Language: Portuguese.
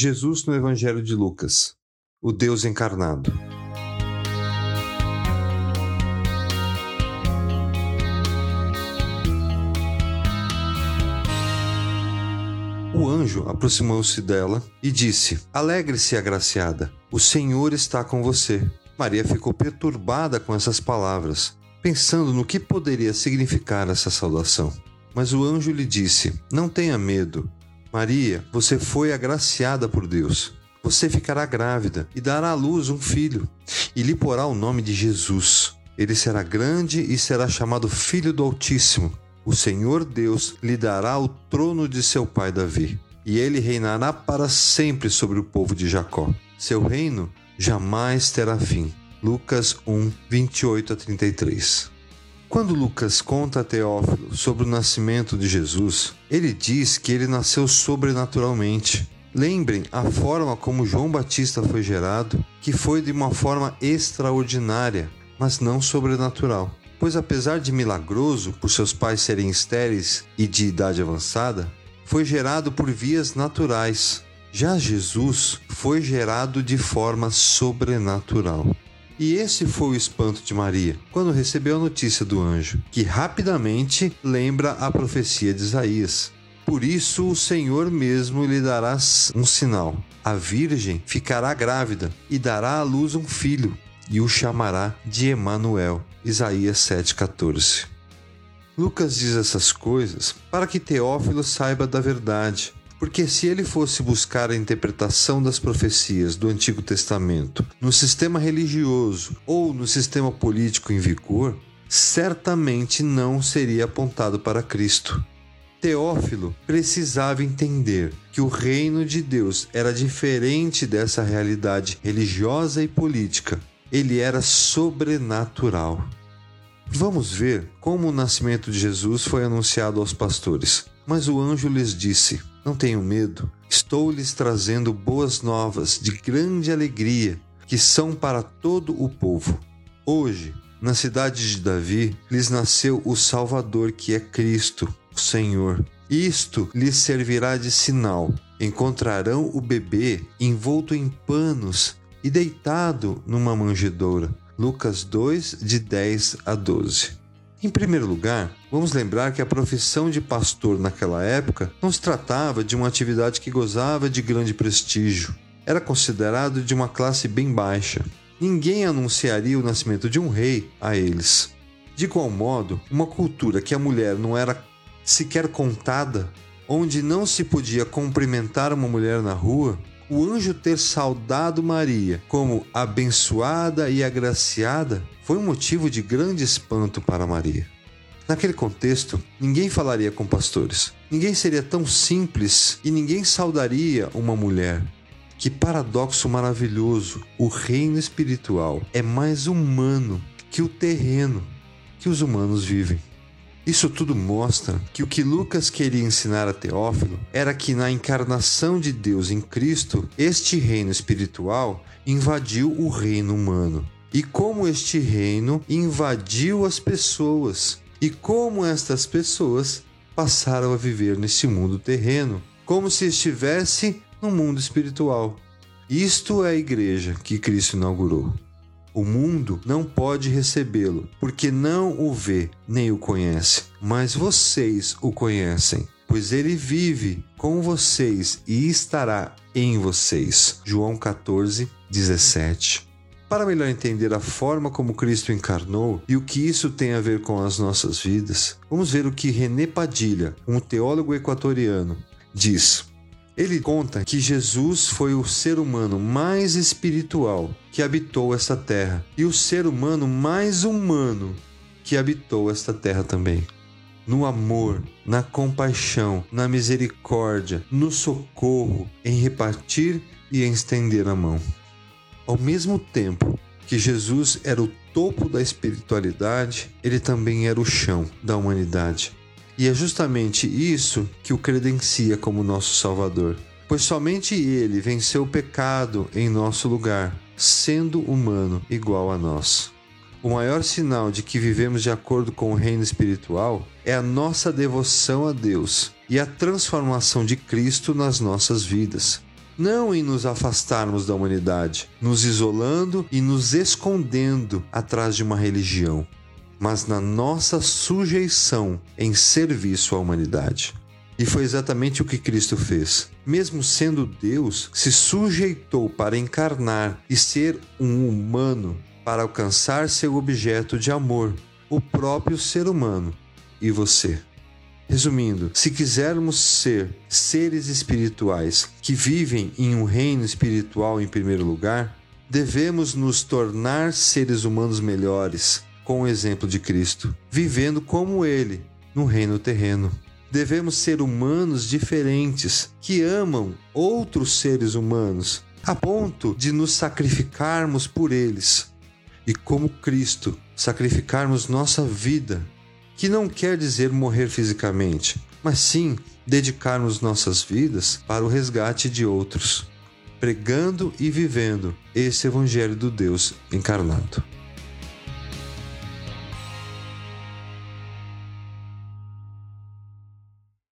Jesus no Evangelho de Lucas, o Deus encarnado. O anjo aproximou-se dela e disse: Alegre-se, agraciada, o Senhor está com você. Maria ficou perturbada com essas palavras, pensando no que poderia significar essa saudação. Mas o anjo lhe disse: Não tenha medo. Maria, você foi agraciada por Deus. Você ficará grávida e dará à luz um filho, e lhe porá o nome de Jesus. Ele será grande e será chamado Filho do Altíssimo. O Senhor Deus lhe dará o trono de seu pai Davi, e ele reinará para sempre sobre o povo de Jacó. Seu reino jamais terá fim. Lucas 1, 28 a 33. Quando Lucas conta a Teófilo sobre o nascimento de Jesus, ele diz que ele nasceu sobrenaturalmente. Lembrem a forma como João Batista foi gerado, que foi de uma forma extraordinária, mas não sobrenatural pois apesar de milagroso por seus pais serem estéreis e de idade avançada, foi gerado por vias naturais. Já Jesus foi gerado de forma sobrenatural. E esse foi o espanto de Maria quando recebeu a notícia do anjo, que rapidamente lembra a profecia de Isaías. Por isso o Senhor mesmo lhe dará um sinal. A virgem ficará grávida e dará à luz um filho, e o chamará de Emanuel. Isaías 7,14. Lucas diz essas coisas para que Teófilo saiba da verdade, porque se ele fosse buscar a interpretação das profecias do Antigo Testamento no sistema religioso ou no sistema político em vigor, certamente não seria apontado para Cristo. Teófilo precisava entender que o reino de Deus era diferente dessa realidade religiosa e política ele era sobrenatural. Vamos ver como o nascimento de Jesus foi anunciado aos pastores. Mas o anjo lhes disse: Não tenham medo, estou lhes trazendo boas novas de grande alegria, que são para todo o povo. Hoje, na cidade de Davi, lhes nasceu o Salvador, que é Cristo, o Senhor. Isto lhes servirá de sinal. Encontrarão o bebê envolto em panos e deitado numa manjedoura. Lucas 2, de 10 a 12. Em primeiro lugar, vamos lembrar que a profissão de pastor naquela época não se tratava de uma atividade que gozava de grande prestígio. Era considerado de uma classe bem baixa. Ninguém anunciaria o nascimento de um rei a eles. De igual modo, uma cultura que a mulher não era sequer contada, onde não se podia cumprimentar uma mulher na rua, o anjo ter saudado Maria como abençoada e agraciada foi um motivo de grande espanto para Maria. Naquele contexto, ninguém falaria com pastores, ninguém seria tão simples e ninguém saudaria uma mulher. Que paradoxo maravilhoso! O reino espiritual é mais humano que o terreno que os humanos vivem. Isso tudo mostra que o que Lucas queria ensinar a Teófilo era que na encarnação de Deus em Cristo, este reino espiritual invadiu o reino humano. E como este reino invadiu as pessoas, e como estas pessoas passaram a viver neste mundo terreno, como se estivesse no mundo espiritual. Isto é a igreja que Cristo inaugurou. O mundo não pode recebê-lo, porque não o vê nem o conhece, mas vocês o conhecem, pois ele vive com vocês e estará em vocês. João 14, 17. Para melhor entender a forma como Cristo encarnou e o que isso tem a ver com as nossas vidas, vamos ver o que René Padilha, um teólogo equatoriano, diz. Ele conta que Jesus foi o ser humano mais espiritual que habitou esta terra e o ser humano mais humano que habitou esta terra também. No amor, na compaixão, na misericórdia, no socorro, em repartir e em estender a mão. Ao mesmo tempo que Jesus era o topo da espiritualidade, ele também era o chão da humanidade. E é justamente isso que o credencia como nosso Salvador, pois somente ele venceu o pecado em nosso lugar, sendo humano igual a nós. O maior sinal de que vivemos de acordo com o reino espiritual é a nossa devoção a Deus e a transformação de Cristo nas nossas vidas. Não em nos afastarmos da humanidade, nos isolando e nos escondendo atrás de uma religião, mas na nossa sujeição em serviço à humanidade. E foi exatamente o que Cristo fez. Mesmo sendo Deus, se sujeitou para encarnar e ser um humano para alcançar seu objeto de amor, o próprio ser humano e você. Resumindo, se quisermos ser seres espirituais que vivem em um reino espiritual em primeiro lugar, devemos nos tornar seres humanos melhores, com o exemplo de Cristo, vivendo como Ele no reino terreno. Devemos ser humanos diferentes que amam outros seres humanos, a ponto de nos sacrificarmos por eles. E como Cristo, sacrificarmos nossa vida, que não quer dizer morrer fisicamente, mas sim dedicarmos nossas vidas para o resgate de outros, pregando e vivendo esse Evangelho do Deus encarnado.